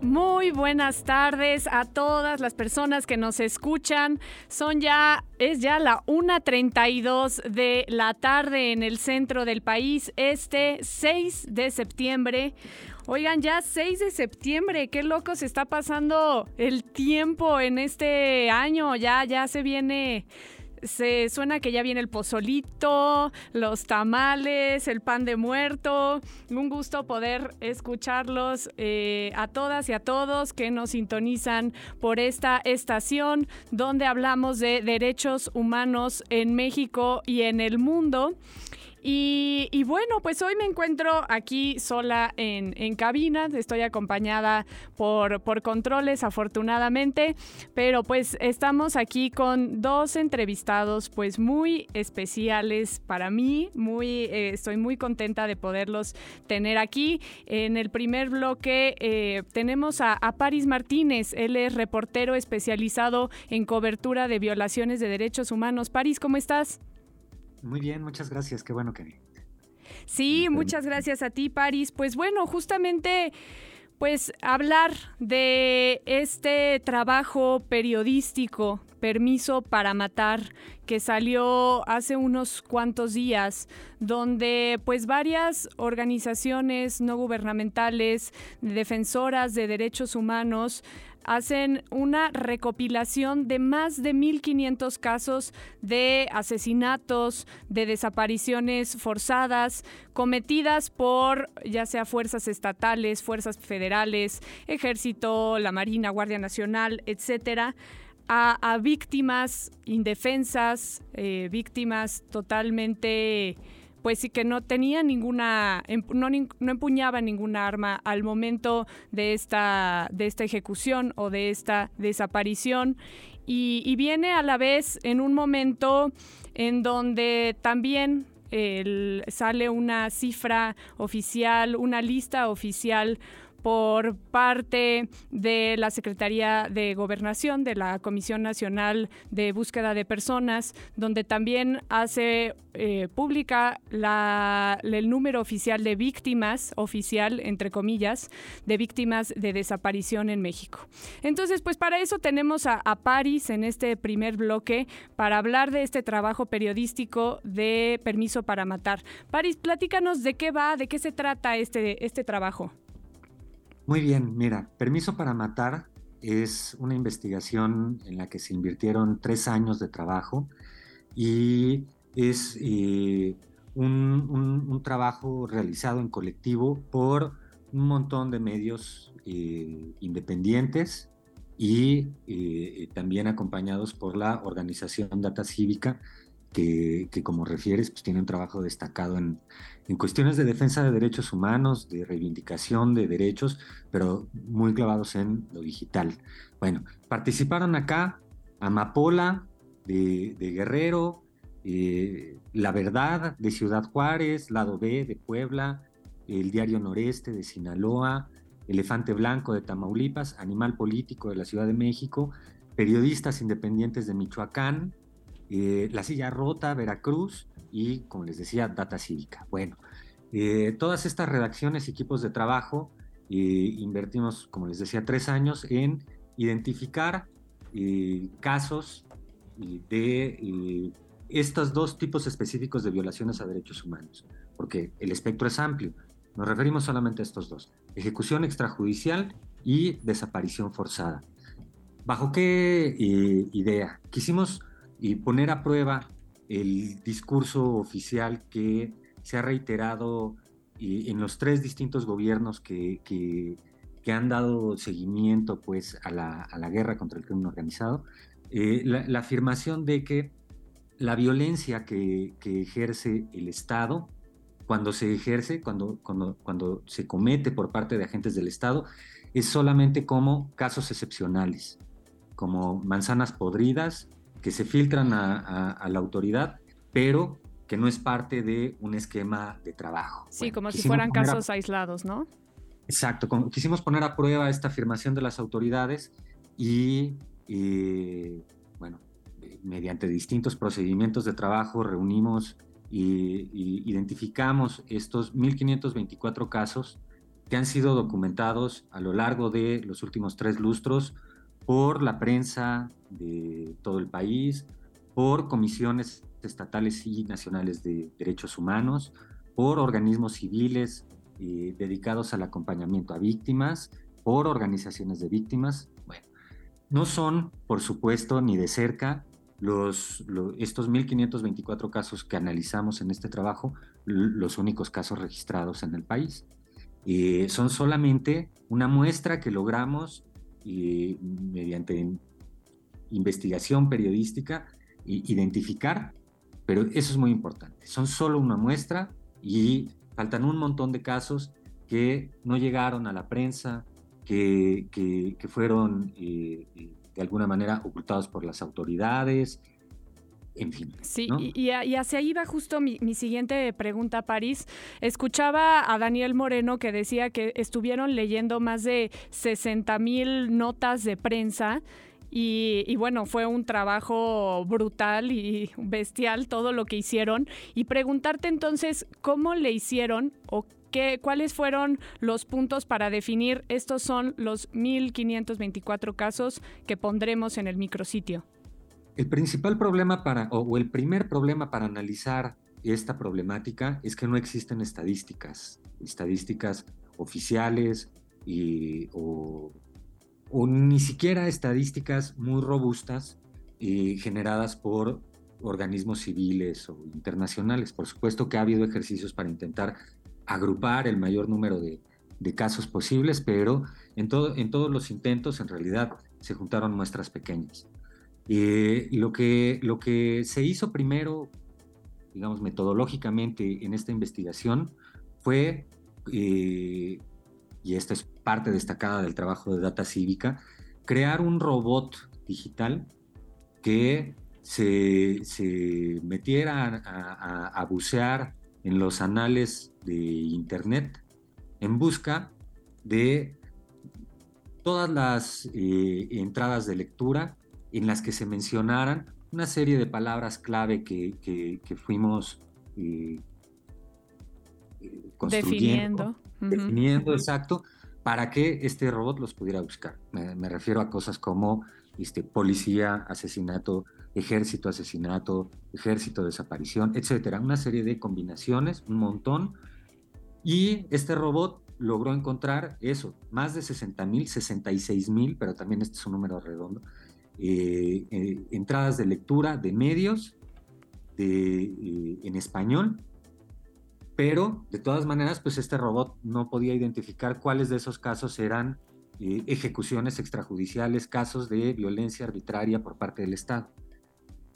Muy buenas tardes a todas las personas que nos escuchan. Son ya, es ya la 1.32 de la tarde en el centro del país, este 6 de septiembre. Oigan, ya 6 de septiembre, qué loco se está pasando el tiempo en este año. Ya, ya se viene se suena que ya viene el pozolito, los tamales, el pan de muerto. Un gusto poder escucharlos eh, a todas y a todos que nos sintonizan por esta estación donde hablamos de derechos humanos en México y en el mundo. Y, bueno, pues hoy me encuentro aquí sola en, en cabina, estoy acompañada por, por, controles afortunadamente, pero pues estamos aquí con dos entrevistados pues muy especiales para mí, muy, eh, estoy muy contenta de poderlos tener aquí. En el primer bloque eh, tenemos a, a Paris Martínez, él es reportero especializado en cobertura de violaciones de derechos humanos. Paris, ¿cómo estás? Muy bien, muchas gracias. Qué bueno que. Sí, muchas gracias a ti, Paris. Pues bueno, justamente pues hablar de este trabajo periodístico, Permiso para Matar, que salió hace unos cuantos días, donde pues varias organizaciones no gubernamentales, defensoras de derechos humanos, hacen una recopilación de más de 1.500 casos de asesinatos, de desapariciones forzadas cometidas por ya sea fuerzas estatales, fuerzas federales, ejército, la Marina, Guardia Nacional, etcétera. A, víctimas indefensas, eh, víctimas totalmente pues sí que no tenía ninguna, em, no, no empuñaba ninguna arma al momento de esta, de esta ejecución o de esta desaparición. Y, viene a la vez en un momento en donde también sale una cifra oficial, una lista oficial por parte de la Secretaría de Gobernación, de la Comisión Nacional de Búsqueda de Personas, donde también hace eh, pública el número oficial de víctimas, oficial, entre comillas, de víctimas de desaparición en México. Entonces, pues para eso tenemos a, a Paris en este primer bloque para hablar de este trabajo periodístico de Permiso para Matar. Paris, platícanos de qué va, de qué se trata este, este trabajo. Muy bien, mira, Permiso para Matar es una investigación en la que se invirtieron tres años de trabajo y es eh, un, trabajo realizado en colectivo por un montón de medios eh, independientes y eh, también acompañados por la organización Data Cívica, que, como refieres, pues tiene un trabajo destacado en, en, cuestiones de defensa de derechos humanos, de reivindicación de derechos, pero muy clavados en lo digital. Bueno, participaron acá Amapola de, Guerrero, eh, La Verdad de Ciudad Juárez, Lado B de Puebla, el Diario Noreste de Sinaloa, Elefante Blanco de Tamaulipas, Animal Político de la Ciudad de México, Periodistas Independientes de Michoacán, eh, la Silla Rota, Veracruz y, como les decía, Data Cívica. Bueno, eh, todas estas redacciones y equipos de trabajo eh, invertimos, como les decía, tres años en identificar casos de estos dos tipos específicos de violaciones a derechos humanos, porque el espectro es amplio. Nos referimos solamente a estos dos, ejecución extrajudicial y desaparición forzada. ¿Bajo qué idea? Quisimos y poner a prueba el discurso oficial que se ha reiterado en los tres distintos gobiernos que, que, han dado seguimiento pues, a, la, a la guerra contra el crimen organizado, eh, la, afirmación de que la violencia que, que, ejerce el Estado, cuando se ejerce, cuando, cuando, cuando se comete por parte de agentes del Estado, es solamente como casos excepcionales, como manzanas podridas que se filtran a, la autoridad, pero que no es parte de un esquema de trabajo. Sí, como si fueran casos aislados, ¿no? Exacto, quisimos poner a prueba esta afirmación de las autoridades y, bueno, mediante distintos procedimientos de trabajo reunimos y, identificamos estos 1.524 casos que han sido documentados a lo largo de los últimos tres lustros por la prensa de todo el país, por comisiones estatales y nacionales de derechos humanos, por organismos civiles eh, dedicados al acompañamiento a víctimas, por organizaciones de víctimas. Bueno, no son, por supuesto, ni de cerca los, estos 1.524 casos que analizamos en este trabajo, los únicos casos registrados en el país. Eh, son solamente una muestra que logramos eh, mediante investigación periodística identificar, pero eso es muy importante. Son solo una muestra y faltan un montón de casos que no llegaron a la prensa, que, que, fueron eh, de alguna manera ocultados por las autoridades, en fin. Sí, y, hacia ahí va justo mi, siguiente pregunta, París. Escuchaba a Daniel Moreno que decía que estuvieron leyendo más de 60 mil notas de prensa. Y, bueno, fue un trabajo brutal y bestial todo lo que hicieron. Y preguntarte entonces, ¿cómo le hicieron o qué, cuáles fueron los puntos para definir estos son los 1.524 casos que pondremos en el micrositio? El principal problema para, o, el primer problema para analizar esta problemática es que no existen estadísticas, estadísticas oficiales y, o, ni siquiera estadísticas muy robustas eh, generadas por organismos civiles o internacionales. Por supuesto que ha habido ejercicios para intentar agrupar el mayor número de, casos posibles, pero en, todo, en todos los intentos en realidad se juntaron muestras pequeñas. Eh, lo, que, lo que se hizo primero, digamos, metodológicamente en esta investigación fue, eh, y esta es parte destacada del trabajo de Data Cívica, crear un robot digital que se, metiera a, bucear en los anales de Internet en busca de todas las eh, entradas de lectura en las que se mencionaran una serie de palabras clave que, fuimos eh, eh, construyendo, definiendo exacto, para que este robot los pudiera buscar. Me, refiero a cosas como este, policía, asesinato, ejército, asesinato, ejército, desaparición, etcétera. Una serie de combinaciones, un montón. Y este robot logró encontrar eso, más de 60 mil, 66 mil, pero también este es un número redondo, eh, eh, entradas de lectura de medios eh, en español, pero de todas maneras, pues este robot no podía identificar cuáles de esos casos eran ejecuciones extrajudiciales, casos de violencia arbitraria por parte del Estado.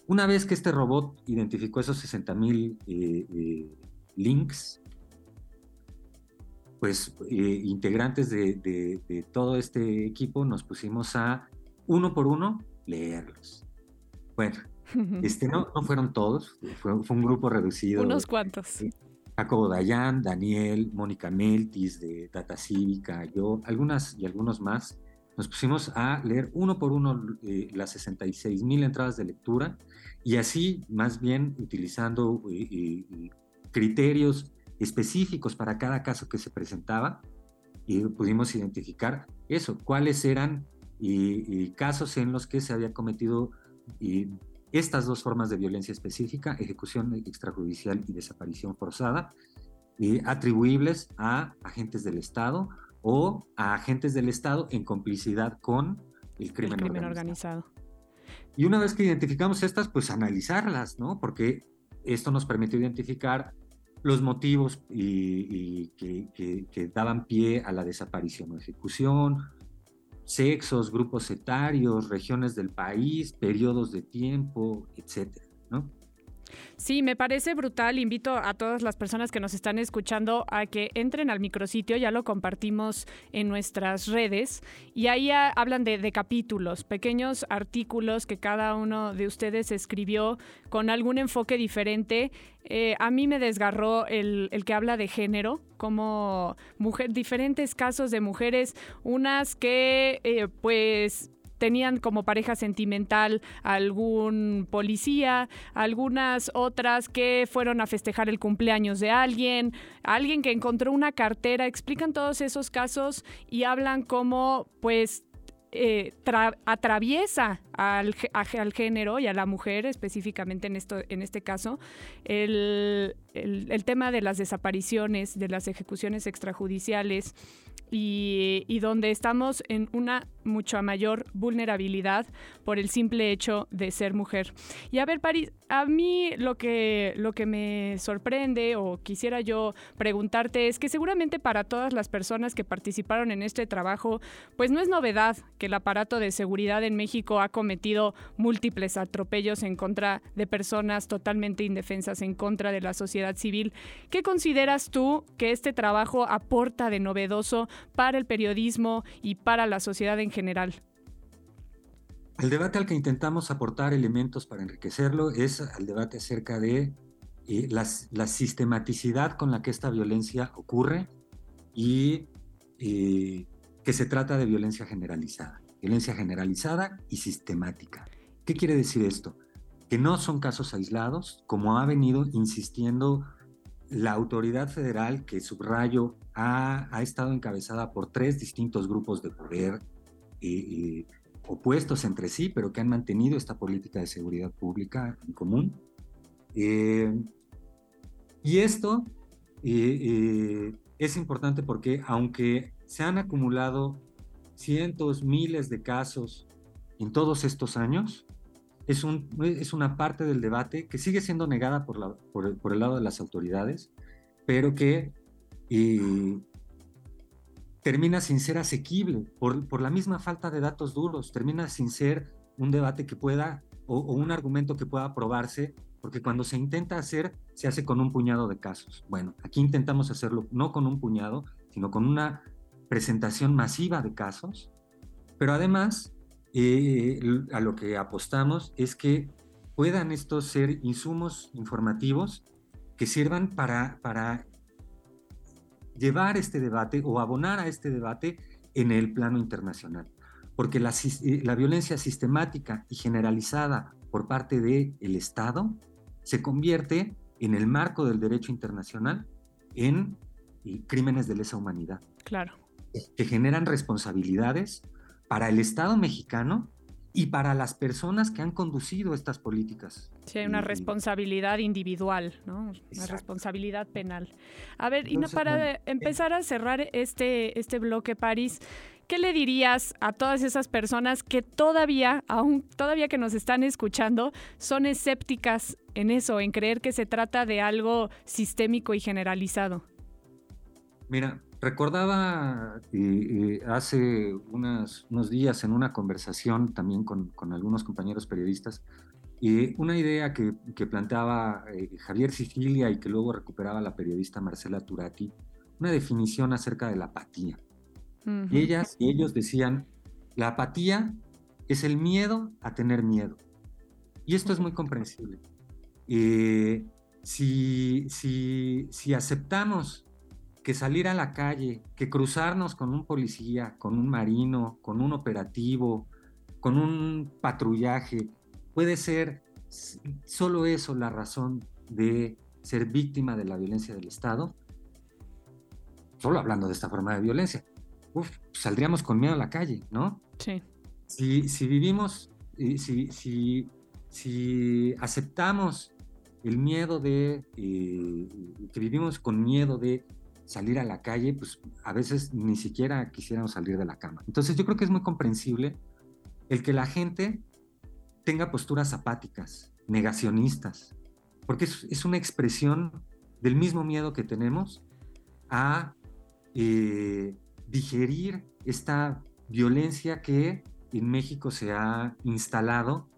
Una vez que este robot identificó esos 60 mil links, pues integrantes de, de, todo este equipo nos pusimos a uno por uno leerlos. Bueno, este, no, no fueron todos, fue, un grupo reducido. Unos cuantos. Jacobo Dayan, Daniel, Mónica Meltis de Data Cívica, yo, algunas y algunos más, nos pusimos a leer uno por uno eh, las 66 mil entradas de lectura y así, más bien utilizando eh, eh, criterios específicos para cada caso que se presentaba, y pudimos identificar eso, cuáles eran y, casos en los que se había cometido estas dos formas de violencia específica, ejecución extrajudicial y desaparición forzada, atribuibles a agentes del Estado o a agentes del Estado en complicidad con el crimen, organizado. Y una vez que identificamos estas, pues analizarlas, ¿no? Porque esto nos permitió identificar los motivos y, que, que, daban pie a la desaparición o ejecución, sexos, grupos etarios, regiones del país, periodos de tiempo, etcétera, ¿no? Sí, me parece brutal. Invito a todas las personas que nos están escuchando a que entren al micrositio, ya lo compartimos en nuestras redes, y ahí hablan de, capítulos, pequeños artículos que cada uno de ustedes escribió con algún enfoque diferente. Eh, a mí me desgarró el, que habla de género, como mujer, diferentes casos de mujeres, unas que eh, pues tenían como pareja sentimental algún policía, algunas otras que fueron a festejar el cumpleaños de alguien, alguien que encontró una cartera, explican todos esos casos y hablan como pues eh, atraviesa al, al, género y a la mujer específicamente en, esto, en este caso el, el, tema de las desapariciones, de las ejecuciones extrajudiciales y, donde estamos en una mucha mayor vulnerabilidad por el simple hecho de ser mujer. Y a ver, París, a mí lo que, lo que me sorprende o quisiera yo preguntarte es que seguramente para todas las personas que participaron en este trabajo, pues no es novedad que el aparato de seguridad en México ha cometido múltiples atropellos en contra de personas totalmente indefensas, en contra de la sociedad civil. ¿Qué consideras tú que este trabajo aporta de novedoso para el periodismo y para la sociedad en general? El debate al que intentamos aportar elementos para enriquecerlo es el debate acerca de eh, la sistematicidad con la que esta violencia ocurre y eh, que se trata de violencia generalizada. Violencia generalizada y sistemática. ¿Qué quiere decir esto? Que no son casos aislados, como ha venido insistiendo la autoridad federal, que subrayo, ha, ha estado encabezada por tres distintos grupos de poder eh, opuestos entre sí, pero que han mantenido esta política de seguridad pública en común. Eh, y esto eh, es importante porque aunque se han acumulado cientos, miles de casos en todos estos años, es, un, es una parte del debate que sigue siendo negada por, la, por, por el lado de las autoridades, pero que termina sin ser asequible por, por la misma falta de datos duros, termina sin ser un debate que pueda o, un argumento que pueda probarse, porque cuando se intenta hacer, se hace con un puñado de casos. Bueno, aquí intentamos hacerlo no con un puñado, sino con una presentación masiva de casos, pero además eh, a lo que apostamos es que puedan estos ser insumos informativos que sirvan para, para llevar este debate o abonar a este debate en el plano internacional. Porque la, eh, la violencia sistemática y generalizada por parte del Estado se convierte en el marco del derecho internacional en eh, crímenes de lesa humanidad. Claro. Que generan responsabilidades para el Estado mexicano y para las personas que han conducido estas políticas. Sí, hay una responsabilidad individual, ¿no? Una responsabilidad penal. A ver, y no, para empezar a cerrar este, este bloque, París, ¿qué le dirías a todas esas personas que todavía, aún todavía que nos están escuchando, son escépticas en eso, en creer que se trata de algo sistémico y generalizado? Mira, Recordaba eh, eh, hace unos días en una conversación también con, algunos compañeros periodistas eh, una idea que, planteaba Javier Sicilia y que luego recuperaba la periodista Marcela Turati, una definición acerca de la apatía. y ellas y ellos decían, la apatía es el miedo a tener miedo. Y esto es muy comprensible. si, si, si aceptamos que salir a la calle, que cruzarnos con un policía, con un marino, con un operativo, con un patrullaje, puede ser solo eso la razón de ser víctima de la violencia del Estado, solo hablando de esta forma de violencia, saldríamos con miedo a la calle, ¿no? Sí. Si, vivimos, si, si, si aceptamos el miedo de, eh, que vivimos con miedo de salir a la calle, pues a veces ni siquiera quisiéramos salir de la cama. Entonces yo creo que es muy comprensible el que la gente tenga posturas apáticas, negacionistas, porque es, una expresión del mismo miedo que tenemos a eh, digerir esta violencia que en México se ha instalado,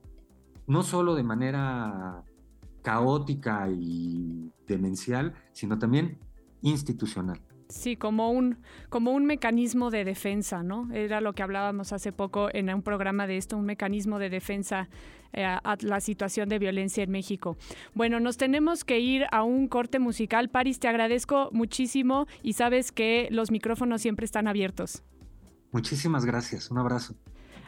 no solo de manera caótica y demencial, sino también institucional. Sí, como un, como un mecanismo de defensa, ¿no? Era lo que hablábamos hace poco en un programa de esto, un mecanismo de defensa eh, a la situación de violencia en México. Bueno, nos tenemos que ir a un corte musical. Paris, te agradezco muchísimo y sabes que los micrófonos siempre están abiertos. Muchísimas gracias. Un abrazo.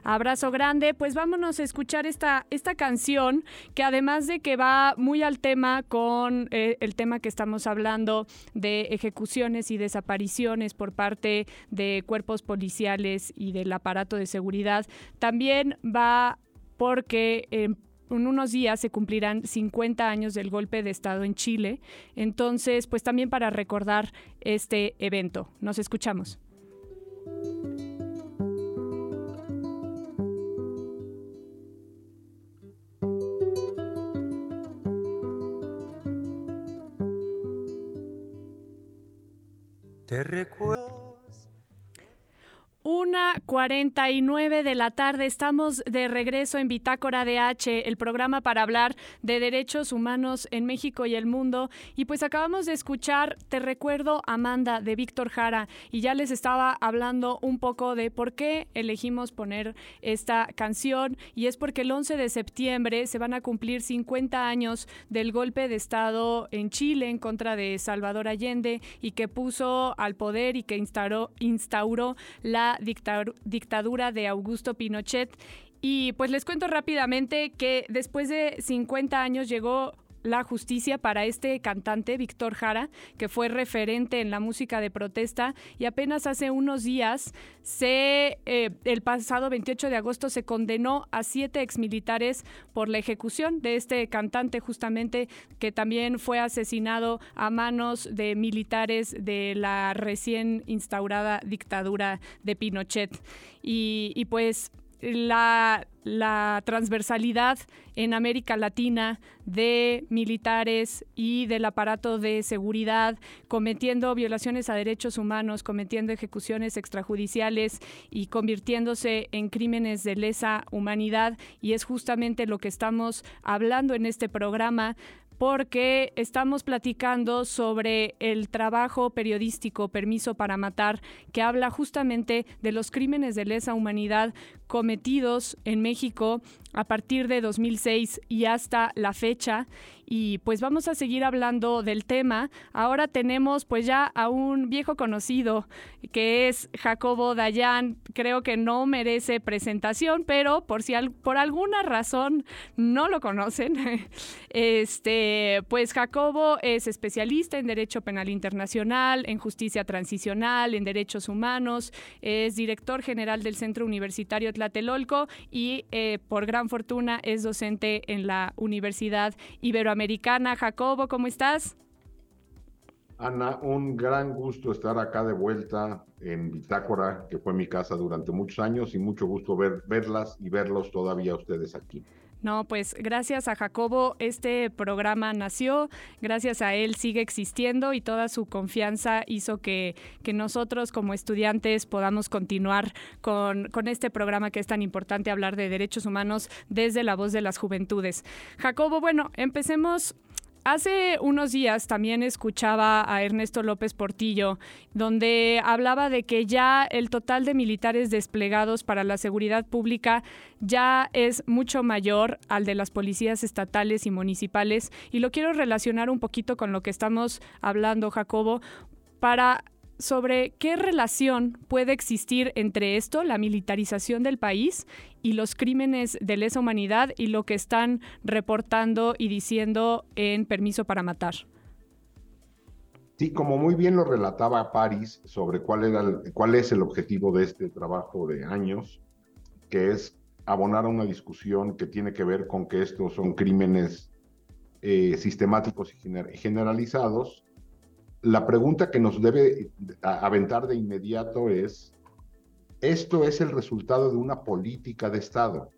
Abrazo grande. Pues vámonos a escuchar esta, esta canción que además de que va muy al tema con eh, el tema que estamos hablando de ejecuciones y desapariciones por parte de cuerpos policiales y del aparato de seguridad, también va porque en unos días se cumplirán 50 años del golpe de Estado en Chile. Entonces, pues también para recordar este evento. Nos escuchamos. Te recuerdo. Una 49 de la tarde. Estamos de regreso en Bitácora DH, el programa para hablar de derechos humanos en México y el mundo. Y pues acabamos de escuchar Te recuerdo, Amanda, de Víctor Jara. Y ya les estaba hablando un poco de por qué elegimos poner esta canción. Y es porque el 11 de septiembre se van a cumplir 50 años del golpe de Estado en Chile en contra de Salvador Allende y que puso al poder y que instauró, instauró la dictadura de Augusto Pinochet. Y pues les cuento rápidamente que después de 50 años llegó la justicia para este cantante, Víctor Jara, que fue referente en la música de protesta y apenas hace unos días, se, eh, el pasado 28 de agosto, se condenó a siete exmilitares por la ejecución de este cantante justamente que también fue asesinado a manos de militares de la recién instaurada dictadura de Pinochet. Y, y pues la, transversalidad en América Latina de militares y del aparato de seguridad cometiendo violaciones a derechos humanos, cometiendo ejecuciones extrajudiciales y convirtiéndose en crímenes de lesa humanidad. Y es justamente lo que estamos hablando en este programa porque estamos platicando sobre el trabajo periodístico Permiso para Matar, que habla justamente de los crímenes de lesa humanidad cometidos en México a partir de 2006 y hasta la fecha. Y pues vamos a seguir hablando del tema. Ahora tenemos pues ya a un viejo conocido que es Jacobo Dayan. Creo que no merece presentación, pero por si por alguna razón no lo conocen, este, pues Jacobo es especialista en Derecho Penal Internacional, en Justicia Transicional, en Derechos Humanos, es director general del Centro Universitario Tlatelolco y eh, por gran fortuna es docente en la Universidad Iberoamericana. Jacobo, ¿cómo estás? Ana, un gran gusto estar acá de vuelta en Bitácora, que fue mi casa durante muchos años, y mucho gusto ver, verlas y verlos todavía ustedes aquí. No, pues gracias a Jacobo este programa nació, gracias a él sigue existiendo y toda su confianza hizo que, que nosotros como estudiantes podamos continuar con, con este programa que es tan importante hablar de derechos humanos desde la voz de las juventudes. Jacobo, bueno, empecemos Hace unos días también escuchaba a Ernesto López Portillo, donde hablaba de que ya el total de militares desplegados para la seguridad pública ya es mucho mayor al de las policías estatales y municipales. Y lo quiero relacionar un poquito con lo que estamos hablando, Jacobo, para sobre qué relación puede existir entre esto, la militarización del país, y los crímenes de lesa humanidad y lo que están reportando y diciendo en Permiso para Matar. Sí, como muy bien lo relataba París sobre cuál, es el objetivo de este trabajo de años, que es abonar a una discusión que tiene que ver con que estos son crímenes eh, sistemáticos y generalizados la pregunta que nos debe aventar de inmediato es, ¿esto es el resultado de una política de Estado?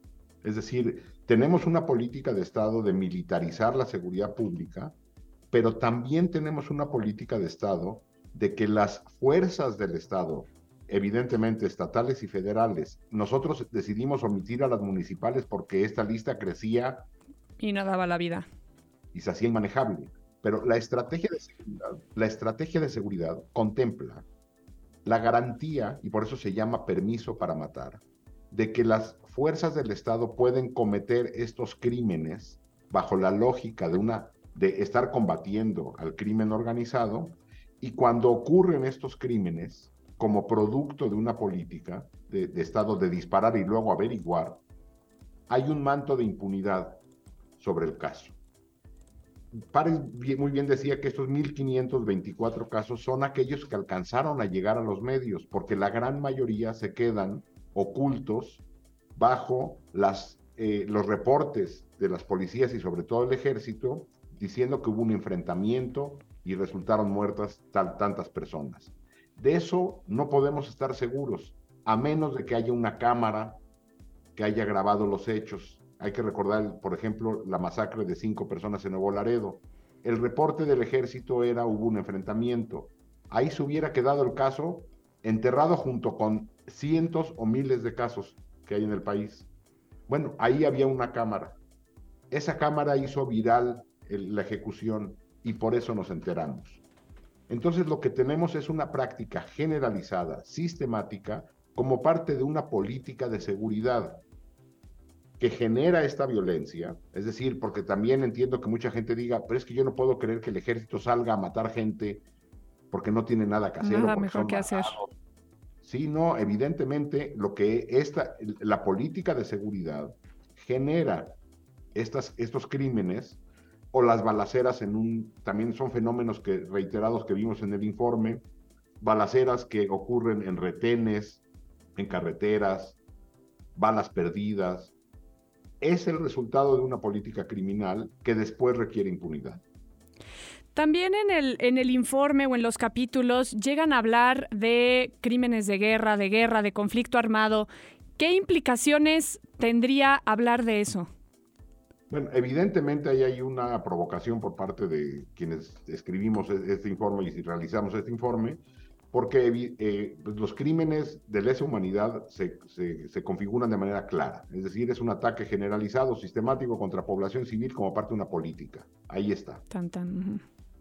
Es decir, tenemos una política de Estado de militarizar la seguridad pública, pero también tenemos una política de Estado de que las fuerzas del Estado, evidentemente estatales y federales, nosotros decidimos omitir a las municipales porque esta lista crecía. Y no daba la vida. Y se hacía inmanejable. Pero la estrategia de seguridad, la estrategia de seguridad contempla la garantía, y por eso se llama permiso para matar, de que las fuerzas del Estado pueden cometer estos crímenes bajo la lógica de una de estar combatiendo al crimen organizado y cuando ocurren estos crímenes como producto de una política de, Estado de disparar y luego averiguar, hay un manto de impunidad sobre el caso. Párez muy bien decía que estos 1.524 casos son aquellos que alcanzaron a llegar a los medios, porque la gran mayoría se quedan ocultos bajo las, eh, los reportes de las policías y sobre todo el ejército, diciendo que hubo un enfrentamiento y resultaron muertas tantas personas. De eso no podemos estar seguros, a menos de que haya una cámara que haya grabado los hechos. Hay que recordar, por ejemplo, la masacre de cinco personas en Nuevo Laredo. El reporte del ejército era hubo un enfrentamiento. Ahí se hubiera quedado el caso enterrado junto con cientos o miles de casos que hay en el país. Bueno, ahí había una cámara. Esa cámara hizo viral la ejecución y por eso nos enteramos. Entonces lo que tenemos es una práctica generalizada, sistemática, como parte de una política de seguridad que genera esta violencia, es decir, porque también entiendo que mucha gente diga, pero es que yo no puedo creer que el ejército salga a matar gente porque no tiene nada que hacer. Nada mejor que hacer. Sí, no, evidentemente lo que esta, la política de seguridad genera estas, estos crímenes o las balaceras en un, también son fenómenos que reiterados que vimos en el informe, balaceras que ocurren en retenes, en carreteras, balas perdidas, es el resultado de una política criminal que después requiere impunidad. También en el, en el informe o en los capítulos llegan a hablar de crímenes de guerra, de guerra, de conflicto armado. ¿Qué implicaciones tendría hablar de eso? Bueno, evidentemente ahí hay una provocación por parte de quienes escribimos e-, este informe y realizamos este informe, porque eh, pues, los crímenes de lesa humanidad se, se, configuran de manera clara, es decir, es un ataque generalizado, sistemático contra población civil como parte de una política. Ahí está. Tan, tan.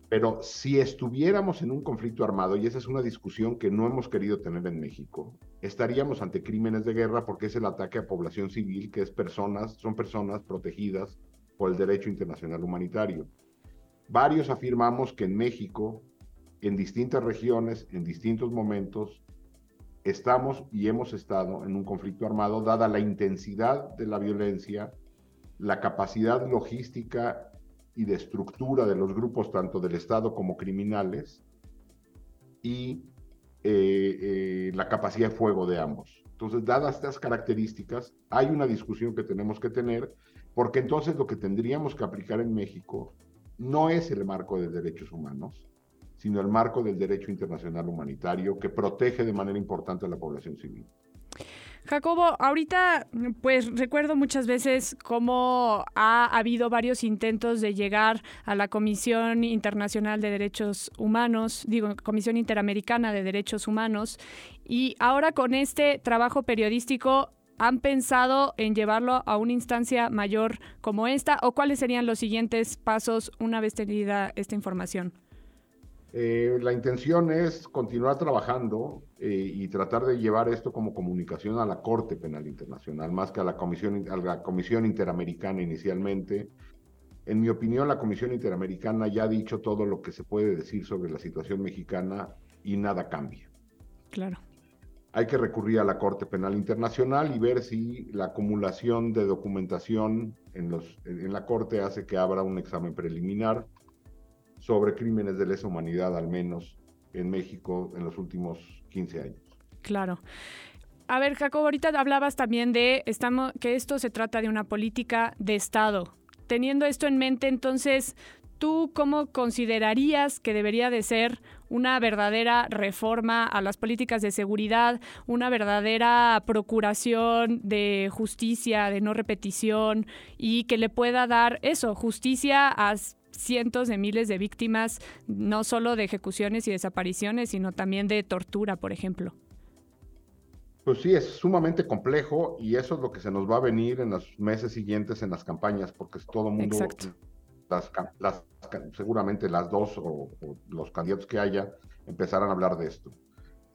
Pero si estuviéramos en un conflicto armado, y esa es una discusión que no hemos querido tener en México, estaríamos ante crímenes de guerra porque es el ataque a población civil, que es personas, son personas protegidas por el derecho internacional humanitario. Varios afirmamos que en México, en distintas regiones, en distintos momentos, estamos y hemos estado en un conflicto armado, dada la intensidad de la violencia, la capacidad logística y de estructura de los grupos, tanto del Estado como criminales, y eh, eh, la capacidad de fuego de ambos. Entonces, dadas estas características, hay una discusión que tenemos que tener, porque entonces lo que tendríamos que aplicar en México no es el marco de derechos humanos, sino el marco del derecho internacional humanitario que protege de manera importante a la población civil. Jacobo, ahorita pues recuerdo muchas veces cómo ha habido varios intentos de llegar a la Comisión Internacional de Derechos Humanos, digo, Comisión Interamericana de Derechos Humanos, y ahora con este trabajo periodístico ¿Han pensado en llevarlo a una instancia mayor como esta o cuáles serían los siguientes pasos una vez tenida esta información? Eh, la intención es continuar trabajando eh, y tratar de llevar esto como comunicación a la Corte Penal Internacional, más que a la Comisión, a la Comisión Interamericana inicialmente. En mi opinión, la Comisión Interamericana ya ha dicho todo lo que se puede decir sobre la situación mexicana y nada cambia. Claro. Hay que recurrir a la Corte Penal Internacional y ver si la acumulación de documentación en, los, en la Corte hace que abra un examen preliminar sobre crímenes de lesa humanidad, al menos en México en los últimos 15 años. Claro. A ver, Jacobo, ahorita hablabas también de estamos, que esto se trata de una política de Estado. Teniendo esto en mente, entonces, ¿tú cómo considerarías que debería de ser una verdadera reforma a las políticas de seguridad, una verdadera procuración de justicia, de no repetición y que le pueda dar eso, justicia a cientos de miles de víctimas, no solo de ejecuciones y desapariciones, sino también de tortura, por ejemplo. Pues sí, es sumamente complejo y eso es lo que se nos va a venir en los meses siguientes en las campañas, porque todo el mundo, las, seguramente las dos o, los candidatos que haya empezarán a hablar de esto.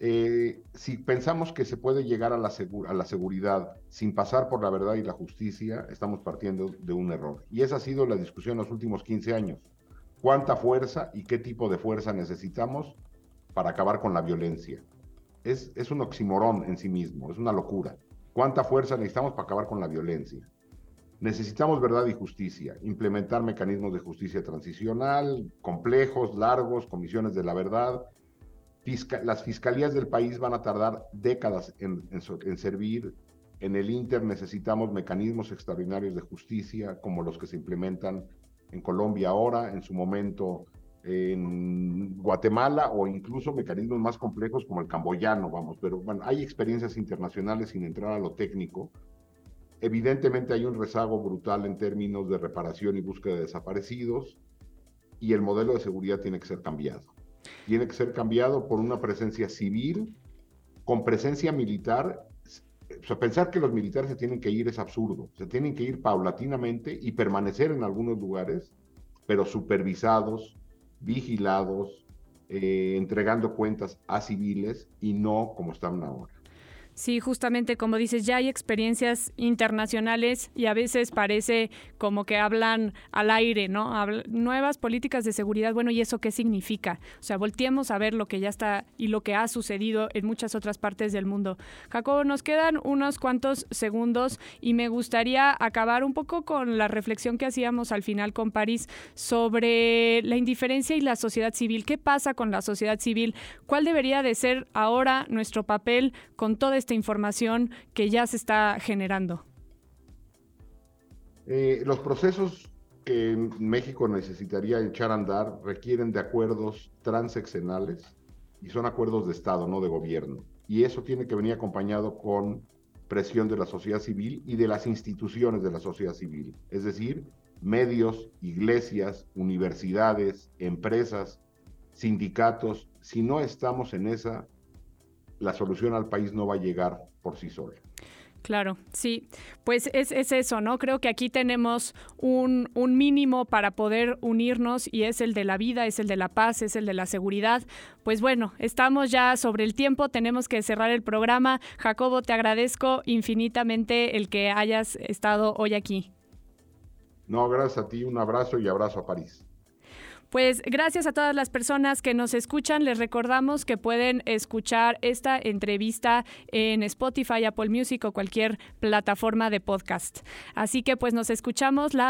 Eh, si pensamos que se puede llegar a la, seguridad sin pasar por la verdad y la justicia, estamos partiendo de un error. Y esa ha sido la discusión los últimos 15 años. ¿Cuánta fuerza y qué tipo de fuerza necesitamos para acabar con la violencia? es, es un oximorón en sí mismo, es una locura. ¿Cuánta fuerza necesitamos para acabar con la violencia? Necesitamos verdad y justicia, implementar mecanismos de justicia transicional, complejos, largos, comisiones de la verdad. Las fiscalías del país van a tardar décadas en, en servir. En el Inter necesitamos mecanismos extraordinarios de justicia, como los que se implementan en Colombia ahora, en su momento en Guatemala o incluso mecanismos más complejos como el camboyano, vamos, pero bueno, hay experiencias internacionales sin entrar a lo técnico. Evidentemente hay un rezago brutal en términos de reparación y búsqueda de desaparecidos y el modelo de seguridad tiene que ser cambiado. Tiene que ser cambiado por una presencia civil con presencia militar. Pensar que los militares se tienen que ir es absurdo. Se tienen que ir paulatinamente y permanecer en algunos lugares, pero supervisados, vigilados, eh, entregando cuentas a civiles y no como están ahora. Sí, justamente como dices, ya hay experiencias internacionales y a veces parece como que hablan al aire, ¿no? nuevas políticas de seguridad, bueno, ¿y eso qué significa? O sea, volteemos a ver lo que ya está y lo que ha sucedido en muchas otras partes del mundo. Jacobo, nos quedan unos cuantos segundos y me gustaría acabar un poco con la reflexión que hacíamos al final con París sobre la indiferencia y la sociedad civil. ¿Qué pasa con la sociedad civil? ¿Cuál debería de ser ahora nuestro papel con toda esta información que ya se está generando? Eh, los procesos que México necesitaría echar a andar requieren de acuerdos transeccionales y son acuerdos de Estado, no de gobierno. Y eso tiene que venir acompañado con presión de la sociedad civil y de las instituciones de la sociedad civil, es decir, medios, iglesias, universidades, empresas, sindicatos. Si no estamos en esa, la solución al país no va a llegar por sí sola. Claro, sí, pues es, eso, ¿no? Creo que aquí tenemos un, un, mínimo para poder unirnos y es el de la vida, es el de la paz, es el de la seguridad. Pues bueno, estamos ya sobre el tiempo, tenemos que cerrar el programa. Jacobo, te agradezco infinitamente el que hayas estado hoy aquí. No, gracias a ti, un abrazo y abrazo a París. Pues gracias a todas las personas que nos escuchan. Les recordamos que pueden escuchar esta entrevista en Spotify, Apple Music o cualquier plataforma de podcast. Así que pues nos escuchamos la